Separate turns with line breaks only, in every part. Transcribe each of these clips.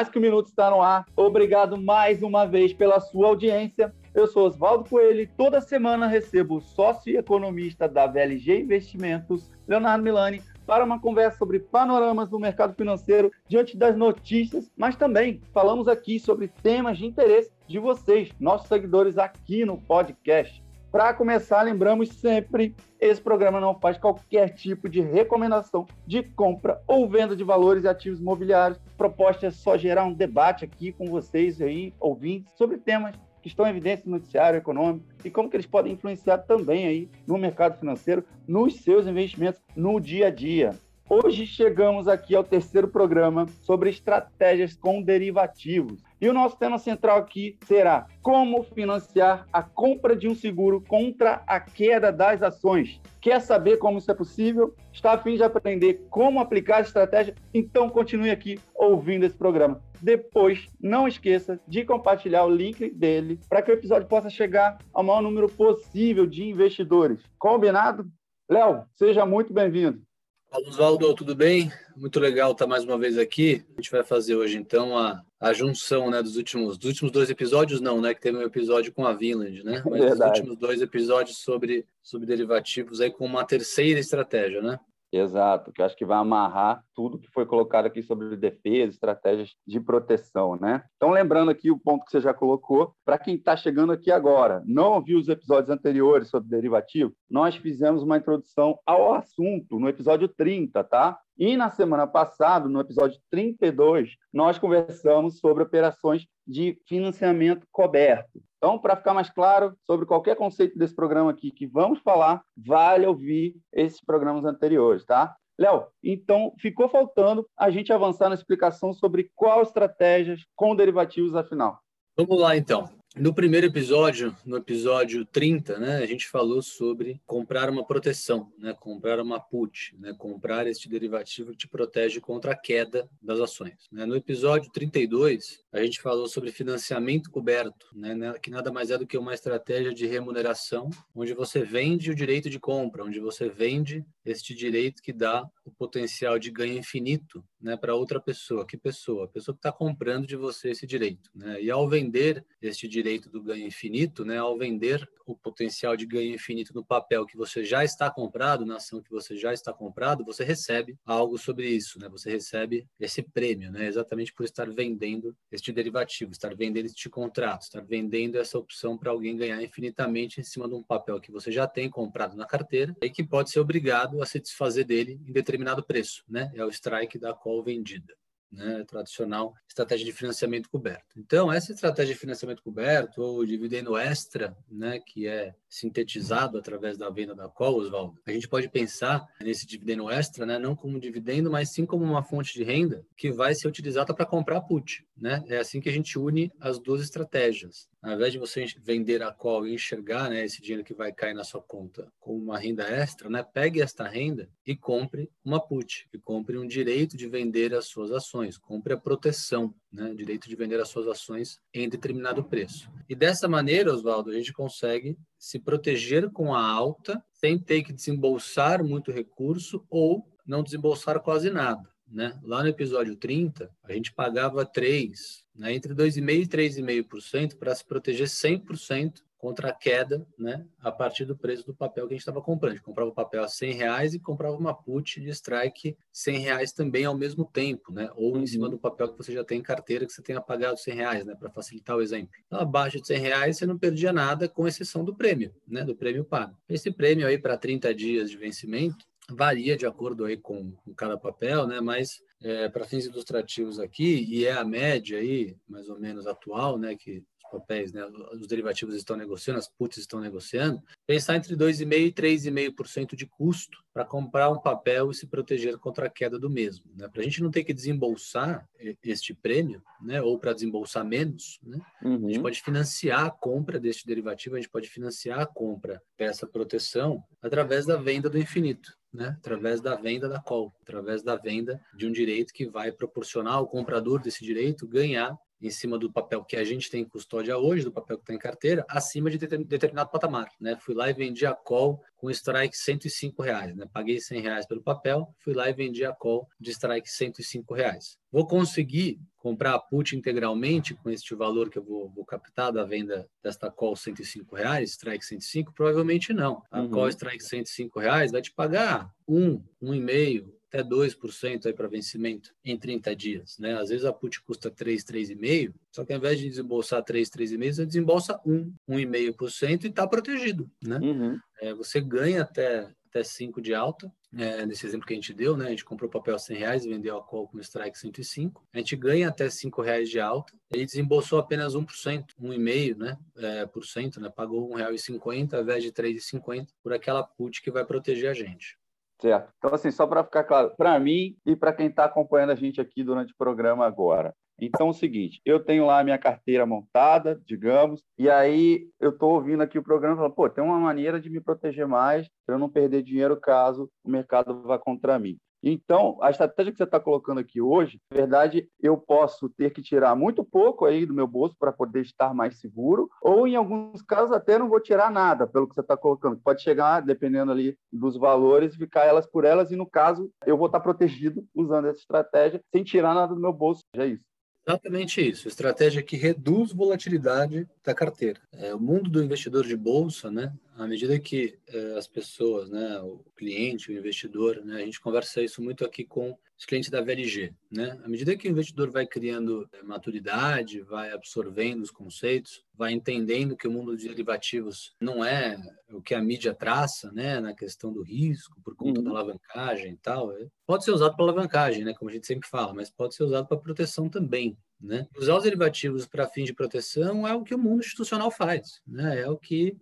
Quase que o Minuto está no ar. Obrigado mais uma vez pela sua audiência. Eu sou Oswaldo Coelho e toda semana recebo o sócio e economista da VLG Investimentos, Leonardo Milani, para uma conversa sobre panoramas do mercado financeiro diante das notícias, mas também falamos aqui sobre temas de interesse de vocês, nossos seguidores aqui no podcast. Para começar, lembramos sempre, esse programa não faz qualquer tipo de recomendação de compra ou venda de valores e ativos imobiliários. A proposta é só gerar um debate aqui com vocês aí, ouvintes, sobre temas que estão em evidência no noticiário econômico e como que eles podem influenciar também aí no mercado financeiro, nos seus investimentos no dia a dia. Hoje chegamos aqui ao terceiro programa sobre estratégias com derivativos. E o nosso tema central aqui será como financiar a compra de um seguro contra a queda das ações. Quer saber como isso é possível? Está a fim de aprender como aplicar a estratégia? Então continue aqui ouvindo esse programa. Depois, não esqueça de compartilhar o link dele para que o episódio possa chegar ao maior número possível de investidores. Combinado? Léo, seja muito bem-vindo.
Fala, Oswaldo, tudo bem? Muito legal estar mais uma vez aqui. A gente vai fazer hoje, então, a, a junção né, dos, últimos, dos últimos dois episódios, não, né? Que teve um episódio com a Vinland, né? Mas Verdade. os últimos dois episódios sobre, sobre derivativos aí com uma terceira estratégia, né?
Exato, que eu acho que vai amarrar tudo que foi colocado aqui sobre defesa, estratégias de proteção, né? Então, lembrando aqui o ponto que você já colocou, para quem está chegando aqui agora, não viu os episódios anteriores sobre derivativo, nós fizemos uma introdução ao assunto no episódio 30, tá? E na semana passada, no episódio 32, nós conversamos sobre operações de financiamento coberto. Então, para ficar mais claro sobre qualquer conceito desse programa aqui que vamos falar, vale ouvir esses programas anteriores, tá? Léo, então ficou faltando a gente avançar na explicação sobre qual estratégias com derivativos afinal.
Vamos lá então. No primeiro episódio, no episódio 30, né, a gente falou sobre comprar uma proteção, né, comprar uma put, né, comprar este derivativo que te protege contra a queda das ações. Né. No episódio 32, a gente falou sobre financiamento coberto, né, né, que nada mais é do que uma estratégia de remuneração, onde você vende o direito de compra, onde você vende este direito que dá o potencial de ganho infinito né, para outra pessoa. Que pessoa? A pessoa que está comprando de você esse direito. Né? E ao vender este direito, do ganho infinito, né, ao vender o potencial de ganho infinito no papel que você já está comprado, na ação que você já está comprado, você recebe algo sobre isso, né? Você recebe esse prêmio, né? Exatamente por estar vendendo este derivativo, estar vendendo este contrato, estar vendendo essa opção para alguém ganhar infinitamente em cima de um papel que você já tem comprado na carteira e que pode ser obrigado a se desfazer dele em determinado preço, né? É o strike da call vendida né, tradicional estratégia de financiamento coberto. Então, essa estratégia de financiamento coberto, ou dividendo extra, né, que é sintetizado através da venda da call, Oswaldo, a gente pode pensar nesse dividendo extra, né, não como dividendo, mas sim como uma fonte de renda que vai ser utilizada para comprar put. Né? É assim que a gente une as duas estratégias. Ao invés de você vender a call e enxergar né, esse dinheiro que vai cair na sua conta como uma renda extra, né, pegue esta renda e compre uma put, e compre um direito de vender as suas ações, compre a proteção, né, direito de vender as suas ações em determinado preço. E dessa maneira, Oswaldo, a gente consegue se proteger com a alta sem ter que desembolsar muito recurso ou não desembolsar quase nada. Né? Lá no episódio 30, a gente pagava 3, né? entre 2,5% e 3,5% para se proteger 100% contra a queda né? a partir do preço do papel que a gente estava comprando. A gente comprava o papel a 100 reais e comprava uma put de strike 100 reais também ao mesmo tempo, né? ou em cima uhum. do papel que você já tem em carteira que você tenha pagado 100 reais, né? para facilitar o exemplo. Então, abaixo de 100 reais você não perdia nada, com exceção do prêmio, né? do prêmio pago. Esse prêmio aí para 30 dias de vencimento, varia de acordo aí com, com cada papel, né? Mas é, para fins ilustrativos aqui, e é a média aí, mais ou menos atual, né? Que papéis, né? Os derivativos estão negociando, as puts estão negociando, pensar entre 2,5% e 3,5% de custo para comprar um papel e se proteger contra a queda do mesmo. Né? Para a gente não ter que desembolsar este prêmio, né? ou para desembolsar menos, né? Uhum. a gente uhum. pode financiar a compra deste derivativo, a gente pode financiar a compra dessa proteção através da venda do infinito né, através da venda da call, através da venda de um direito que vai proporcionar ao comprador desse direito ganhar em cima do papel que a gente tem em custódia hoje, do papel que está em carteira, acima de determinado patamar. Né? Fui lá e vendi a call com strike 105 reais. Né? Paguei 100 reais pelo papel, fui lá e vendi a call de strike 105 reais. Vou conseguir comprar a put integralmente com este valor que eu vou, vou captar da venda desta call 105 reais, strike 105? Provavelmente não. A uhum. call strike 105 reais vai te pagar um, um e meio, até 2% aí para vencimento em 30 dias, né? Às vezes a put custa 3, 3,5, só que ao invés de desembolsar 3, 3,5, você desembolsa 1, 1,5% e está protegido, né? Uhum. É, você ganha até até 5 de alta, é, nesse exemplo que a gente deu, né? A gente comprou papel 100 reais e vendeu a call com strike 105. A gente ganha até 5 reais de alta. Ele desembolsou apenas 1%, 1,5%, né? É, por cento, né? Pagou R$ 1,50 ao invés de R$ 3,50 por aquela put que vai proteger a gente.
Certo. Então, assim, só para ficar claro, para mim e para quem está acompanhando a gente aqui durante o programa agora. Então, é o seguinte, eu tenho lá a minha carteira montada, digamos, e aí eu estou ouvindo aqui o programa e falo, pô, tem uma maneira de me proteger mais para eu não perder dinheiro caso o mercado vá contra mim. Então, a estratégia que você está colocando aqui hoje, na verdade, eu posso ter que tirar muito pouco aí do meu bolso para poder estar mais seguro, ou em alguns casos até não vou tirar nada pelo que você está colocando. Pode chegar, dependendo ali dos valores, ficar elas por elas, e no caso, eu vou estar protegido usando essa estratégia sem tirar nada do meu bolso. Já é isso.
Exatamente isso. Estratégia que reduz volatilidade da carteira. É, o mundo do investidor de bolsa, né? À medida que é, as pessoas, né, o cliente, o investidor, né, a gente conversa isso muito aqui com os clientes da VLG, né? À medida que o investidor vai criando é, maturidade, vai absorvendo os conceitos, vai entendendo que o mundo de derivativos não é o que a mídia traça, né, na questão do risco por conta uhum. da alavancagem e tal, é, pode ser usado para alavancagem, né, como a gente sempre fala, mas pode ser usado para proteção também, né? Usar os derivativos para fins de proteção é o que o mundo institucional faz, né? é o que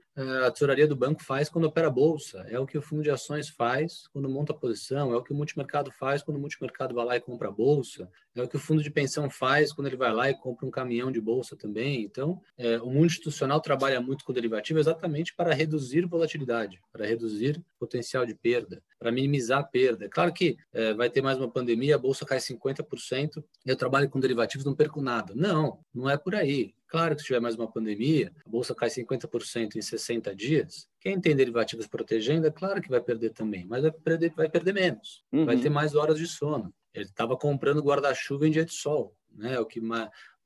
a tesouraria do banco faz quando opera a bolsa, é o que o fundo de ações faz quando monta a posição, é o que o multimercado faz quando o multimercado vai lá e compra a bolsa, é o que o fundo de pensão faz quando ele vai lá e compra um caminhão de bolsa também. Então, é, o mundo institucional trabalha muito com derivativo exatamente para reduzir volatilidade, para reduzir potencial de perda, para minimizar a perda. É claro que é, vai ter mais uma pandemia, a bolsa cai 50%, eu trabalho com derivativos, não perco nada. Não, não é por aí. Claro que se tiver mais uma pandemia, a bolsa cai 50% em 60 dias, quem tem derivativos protegendo, é claro que vai perder também, mas vai perder, vai perder menos, uhum. vai ter mais horas de sono. Ele estava comprando guarda-chuva em dia de sol, né? O que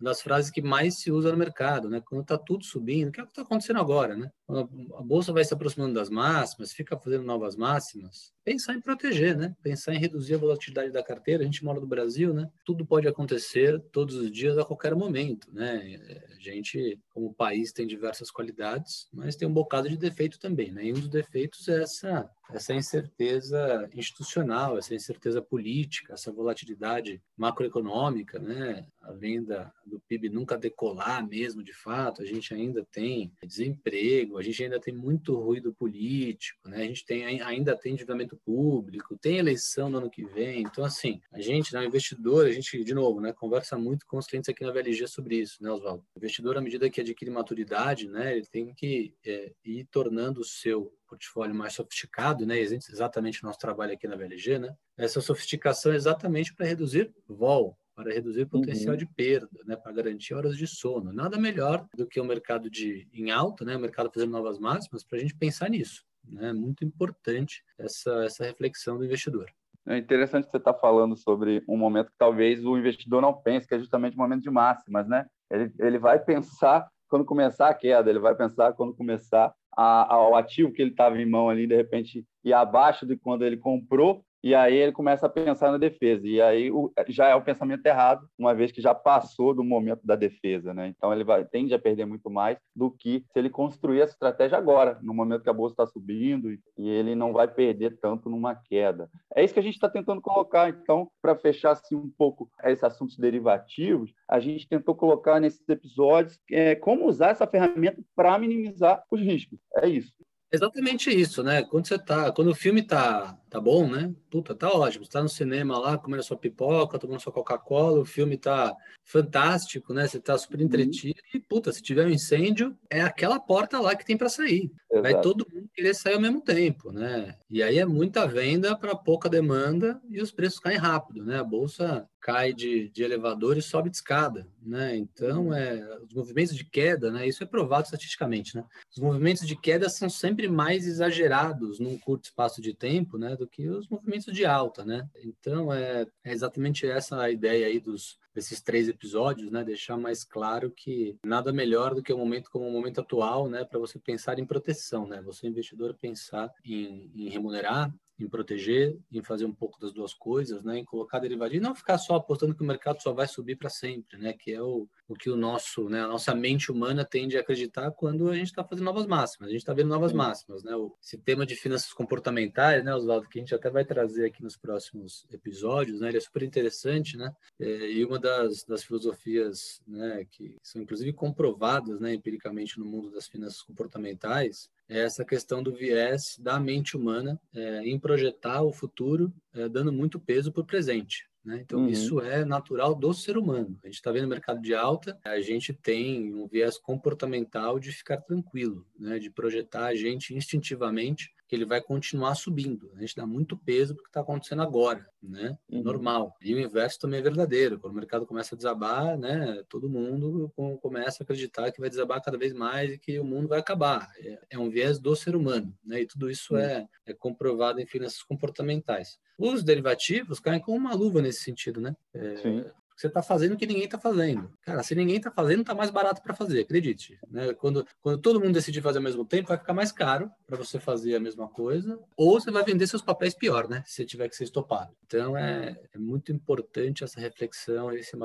das frases que mais se usa no mercado, né? Quando está tudo subindo, o que é está acontecendo agora, né? Quando a bolsa vai se aproximando das máximas, fica fazendo novas máximas, pensar em proteger, né? Pensar em reduzir a volatilidade da carteira. A gente mora no Brasil, né? Tudo pode acontecer todos os dias, a qualquer momento, né? A gente, como país, tem diversas qualidades, mas tem um bocado de defeito também, né? E um dos defeitos é essa essa incerteza institucional, essa incerteza política, essa volatilidade macroeconômica, né? Além da, do PIB nunca decolar mesmo, de fato, a gente ainda tem desemprego, a gente ainda tem muito ruído político, né? A gente tem, ainda tem endividamento público, tem eleição no ano que vem. Então, assim, a gente, né, investidor, a gente, de novo, né, conversa muito com os clientes aqui na VLG sobre isso, né, Oswaldo? O investidor, à medida que adquire maturidade, né, ele tem que é, ir tornando o seu portfólio mais sofisticado, né? Exatamente o nosso trabalho aqui na VLG, né? Essa sofisticação é exatamente para reduzir vol, para reduzir o potencial uhum. de perda, né, para garantir horas de sono. Nada melhor do que o mercado de em alta, né, o mercado fazendo novas máximas, para a gente pensar nisso. Né? É muito importante essa, essa reflexão do investidor.
É interessante você está falando sobre um momento que talvez o investidor não pense, que é justamente o momento de máximas, né? Ele, ele vai pensar quando começar a queda, ele vai pensar quando começar a, ao ativo que ele estava em mão ali, de repente, e abaixo de quando ele comprou, e aí ele começa a pensar na defesa. E aí o, já é o pensamento errado, uma vez que já passou do momento da defesa, né? Então ele vai, tende a perder muito mais do que se ele construir essa estratégia agora, no momento que a bolsa está subindo e, e, ele não vai perder tanto numa queda. É isso que a gente está tentando colocar. Então, para fechar assim um pouco esse assunto derivativos, a gente tentou colocar nesses episódios é, como usar essa ferramenta para minimizar os riscos. É isso.
Exatamente isso, né? Quando você tá, quando o filme tá, tá bom, né? Puta, tá ótimo. Você tá no cinema lá, comendo sua pipoca, tomando sua Coca-Cola, o filme tá fantástico, né? Você tá super uhum. entretido uhum. e, puta, se tiver um incêndio, é aquela porta lá que tem para sair. Exato. Vai todo mundo querer sair ao mesmo tempo, né? E aí é muita venda para pouca demanda e os preços caem rápido, né? A bolsa cai de, de elevador e sobe de escada, né? Então, é, os movimentos de queda, né? Isso é provado estatisticamente, né? Os movimentos de queda são sempre mais exagerados num curto espaço de tempo, né? Do que os movimentos de alta, né? Então, é, é exatamente essa a ideia aí dos, desses três episódios, né? Deixar mais claro que nada melhor do que o momento como o momento atual, né? Para você pensar em proteção, né? Você investidor pensar em, em remunerar em proteger, em fazer um pouco das duas coisas, né? Em colocar derivativo e não ficar só apostando que o mercado só vai subir para sempre, né? Que é o, o que o nosso, né? A nossa mente humana tende a acreditar quando a gente está fazendo novas máximas. A gente está vendo novas máximas, né? O, esse tema de finanças comportamentais, né, Oswaldo, que a gente até vai trazer aqui nos próximos episódios, né? Ele é super interessante, né? É, e uma das, das filosofias, né? Que são inclusive comprovadas, né? Empiricamente no mundo das finanças comportamentais essa questão do viés da mente humana é, em projetar o futuro, é, dando muito peso para o presente. Né? Então, uhum. isso é natural do ser humano. A gente está vendo o mercado de alta, a gente tem um viés comportamental de ficar tranquilo, né? de projetar a gente instintivamente que ele vai continuar subindo. A gente dá muito peso porque está acontecendo agora, né? Uhum. Normal. E o inverso também é verdadeiro. Quando o mercado começa a desabar, né? Todo mundo começa a acreditar que vai desabar cada vez mais e que o mundo vai acabar. É, é um viés do ser humano, né? E tudo isso uhum. é, é comprovado em finanças comportamentais. Os derivativos caem com uma luva nesse sentido, né? É, você está fazendo o que ninguém está fazendo. Cara, se ninguém está fazendo, está mais barato para fazer, acredite. Né? Quando, quando todo mundo decidir fazer ao mesmo tempo, vai ficar mais caro para você fazer a mesma coisa, ou você vai vender seus papéis pior, né? Se tiver que ser estopado. Então, é, é muito importante essa reflexão, esse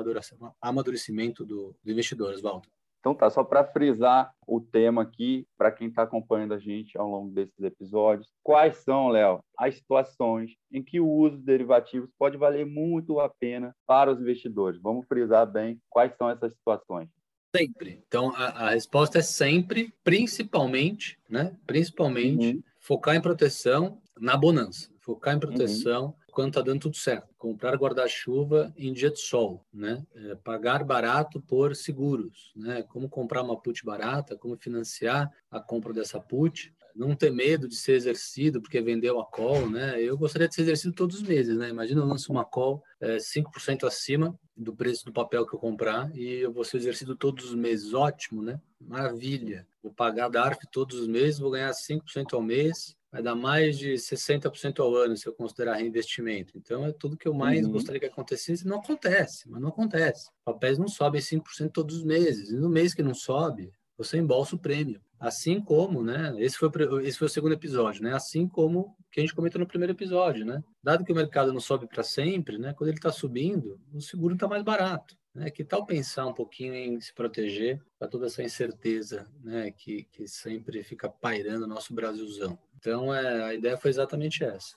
amadurecimento do, do investidor, Oswaldo.
Então tá, só para frisar o tema aqui, para quem está acompanhando a gente ao longo desses episódios, quais são, Léo, as situações em que o uso de derivativos pode valer muito a pena para os investidores? Vamos frisar bem quais são essas situações.
Sempre. Então a, a resposta é sempre, principalmente, né? Principalmente uhum. focar em proteção na bonança, focar em uhum. proteção uhum quando está dando tudo certo. Comprar guarda-chuva em dia de sol, né? É, pagar barato por seguros, né? Como comprar uma put barata, como financiar a compra dessa put. Não ter medo de ser exercido porque vendeu a call, né? Eu gostaria de ser exercido todos os meses, né? Imagina eu lanço uma call é, 5% acima do preço do papel que eu comprar e eu vou ser exercido todos os meses. Ótimo, né? Maravilha. Vou pagar DARF todos os meses, vou ganhar 5% ao mês, vai dar mais de 60% ao ano se eu considerar reinvestimento. Então, é tudo que eu mais uhum. gostaria que acontecesse. Não acontece, mas não acontece. Papéis não sobem 5% todos os meses. E no mês que não sobe, você embolsa o prêmio. Assim como, né? Esse foi, esse foi o segundo episódio, né? Assim como que a gente comentou no primeiro episódio, né? Dado que o mercado não sobe para sempre, né? Quando ele está subindo, o seguro está mais barato. Né? Que tal pensar um pouquinho em se proteger para toda essa incerteza né? que, que sempre fica pairando o nosso Brasilzão? Então, é, a ideia foi exatamente essa.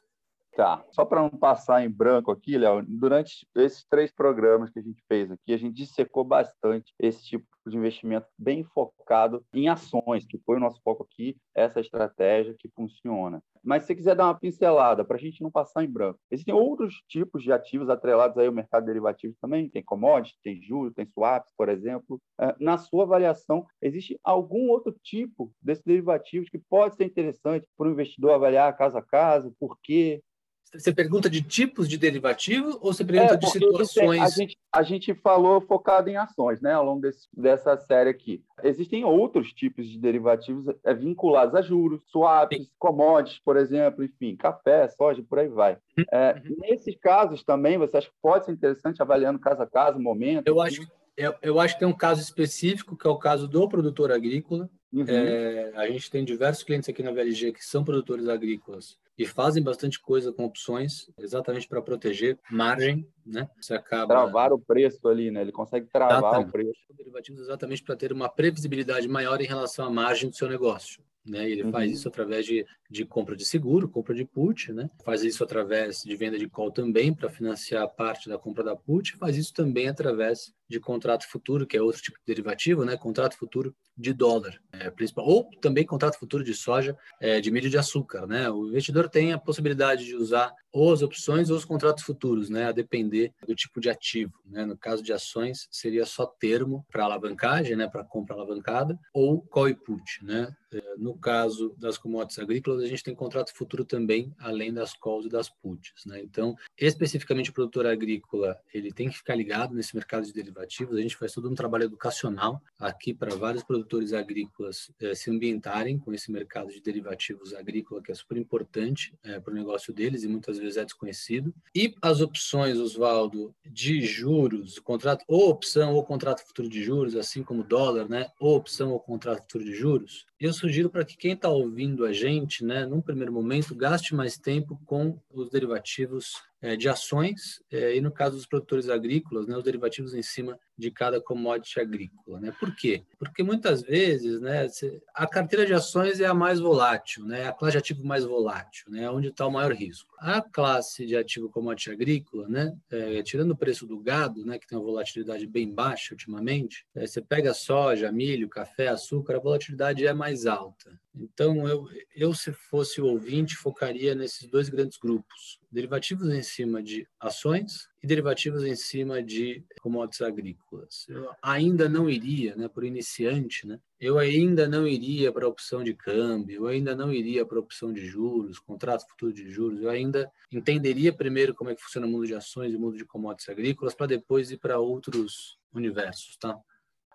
Só para não passar em branco aqui, Léo, durante esses três programas que a gente fez aqui, a gente dissecou bastante esse tipo de investimento bem focado em ações, que foi o nosso foco aqui, essa estratégia que funciona. Mas se você quiser dar uma pincelada, para a gente não passar em branco, existem outros tipos de ativos atrelados aí ao mercado derivativo também? Tem commodities, tem juros, tem swaps, por exemplo. É, na sua avaliação, existe algum outro tipo desses derivativos que pode ser interessante para o investidor avaliar caso a caso? Por quê?
Você pergunta de tipos de derivativo ou você pergunta é, de situações?
A gente, a gente falou focado em ações, né, ao longo desse, dessa série aqui. Existem outros tipos de derivativos é, vinculados a juros, swaps, Sim. commodities, por exemplo, enfim, café, soja, por aí vai. Uhum. É, uhum. Nesses casos também, você acha que pode ser interessante avaliando caso a caso, momento?
Eu acho, eu, eu acho que tem um caso específico, que é o caso do produtor agrícola. Uhum. É, a gente tem diversos clientes aqui na VLG que são produtores agrícolas e fazem bastante coisa com opções, exatamente para proteger margem, né?
Você acaba travar o preço ali, né? Ele consegue travar exatamente. o preço.
Derivativos exatamente para ter uma previsibilidade maior em relação à margem do seu negócio. Né? Ele uhum. faz isso através de, de compra de seguro, compra de put, né? faz isso através de venda de call também para financiar parte da compra da put, faz isso também através de contrato futuro, que é outro tipo de derivativo, né? contrato futuro de dólar, é, principal, ou também contrato futuro de soja, é, de milho de açúcar. Né? O investidor tem a possibilidade de usar ou as opções ou os contratos futuros, né? a depender do tipo de ativo. Né? No caso de ações, seria só termo para alavancagem, né? para compra alavancada, ou call e put. Né? No no caso das commodities agrícolas, a gente tem contrato futuro também, além das calls e das puts. Né? Então, especificamente o produtor agrícola, ele tem que ficar ligado nesse mercado de derivativos. A gente faz todo um trabalho educacional aqui para vários produtores agrícolas eh, se ambientarem com esse mercado de derivativos agrícola, que é super importante eh, para o negócio deles e muitas vezes é desconhecido. E as opções, Oswaldo, de juros, contrato ou opção ou contrato futuro de juros, assim como dólar, né? Ou opção ou contrato futuro de juros, eu sugiro para que quem está ouvindo a gente, né, num primeiro momento, gaste mais tempo com os derivativos de ações é, e, no caso dos produtores agrícolas, né, os derivativos em cima de cada commodity agrícola. Né? Por quê? Porque muitas vezes né, a carteira de ações é a mais volátil, né, a classe de ativo mais volátil, né, onde está o maior risco. A classe de ativo commodity agrícola, né, é, tirando o preço do gado, né, que tem uma volatilidade bem baixa ultimamente, é, você pega soja, milho, café, açúcar, a volatilidade é mais alta. Então, eu, eu, se fosse o ouvinte, focaria nesses dois grandes grupos: derivativos em cima de ações e derivativos em cima de commodities agrícolas. Eu ainda não iria, né, por iniciante, né, eu ainda não iria para a opção de câmbio, eu ainda não iria para a opção de juros, contrato futuro de juros, eu ainda entenderia primeiro como é que funciona o mundo de ações e o mundo de commodities agrícolas para depois ir para outros universos, tá?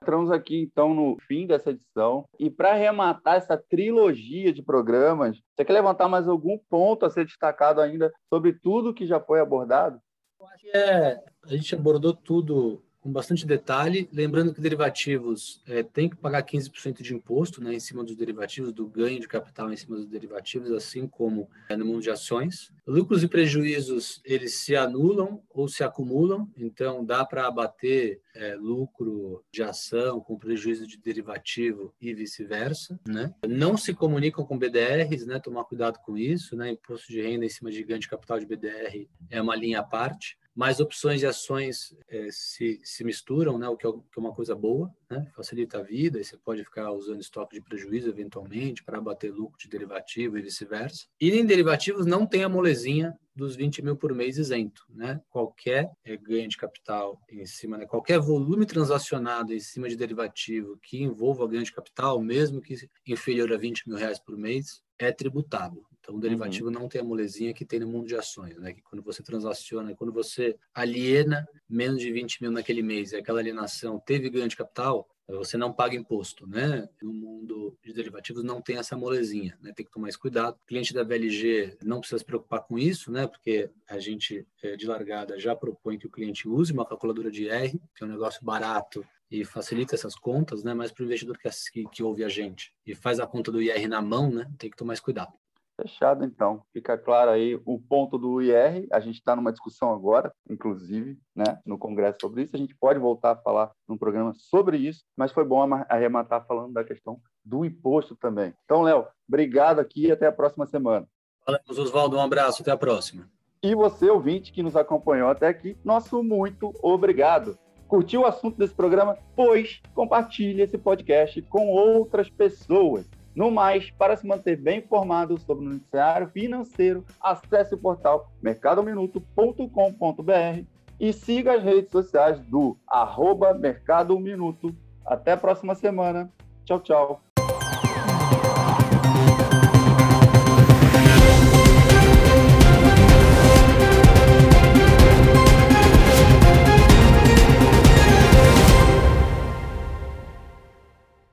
Entramos aqui então no fim dessa edição e para arrematar essa trilogia de programas, você quer levantar mais algum ponto a ser destacado ainda sobre tudo que já foi abordado?
Eu acho que é, a gente abordou tudo com bastante detalhe, lembrando que derivativos é, tem que pagar 15% de imposto né, em cima dos derivativos, do ganho de capital em cima dos derivativos, assim como é, no mundo de ações. Lucros e prejuízos, eles se anulam ou se acumulam, então dá para abater é, lucro de ação com prejuízo de derivativo e vice-versa. Né? Não se comunicam com BDRs, né, tomar cuidado com isso, né? imposto de renda em cima de ganho de capital de BDR é uma linha à parte mais opções de ações é, se, se misturam, né, o que é, é uma coisa boa, né, facilita a vida, e você pode ficar usando estoque de prejuízo eventualmente para bater lucro de derivativo e vice-versa. E em derivativos não tem a molezinha dos 20 mil por mês isento. Né? Qualquer é, ganho de capital em cima, né, qualquer volume transacionado em cima de derivativo que envolva ganho de capital, mesmo que inferior a 20 mil reais por mês, é tributável. Então, o derivativo uhum. não tem a molezinha que tem no mundo de ações, né? Que quando você transaciona, quando você aliena menos de 20 mil naquele mês e aquela alienação teve ganho de capital, você não paga imposto, né? No mundo de derivativos não tem essa molezinha, né? Tem que tomar mais cuidado. O cliente da VLG não precisa se preocupar com isso, né? Porque a gente, eh, de largada, já propõe que o cliente use uma calculadora de R, que é um negócio barato e facilita essas contas, né? Mas para o investidor que, que, que ouve a gente e faz a conta do IR na mão, né? Tem que tomar mais cuidado.
Fechado, então. Fica claro aí o ponto do IR. A gente está numa discussão agora, inclusive, né, no Congresso sobre isso. A gente pode voltar a falar num programa sobre isso, mas foi bom arrematar falando da questão do imposto também. Então, Léo, obrigado aqui e até a próxima semana.
Falamos, Oswaldo. Um abraço. Até a próxima.
E você, ouvinte, que nos acompanhou até aqui, nosso muito obrigado. Curtiu o assunto desse programa? Pois compartilhe esse podcast com outras pessoas. No mais, para se manter bem informado sobre o noticiário financeiro, acesse o portal mercadominuto.com.br e siga as redes sociais do arroba Mercado Minuto. Até a próxima semana. Tchau, tchau.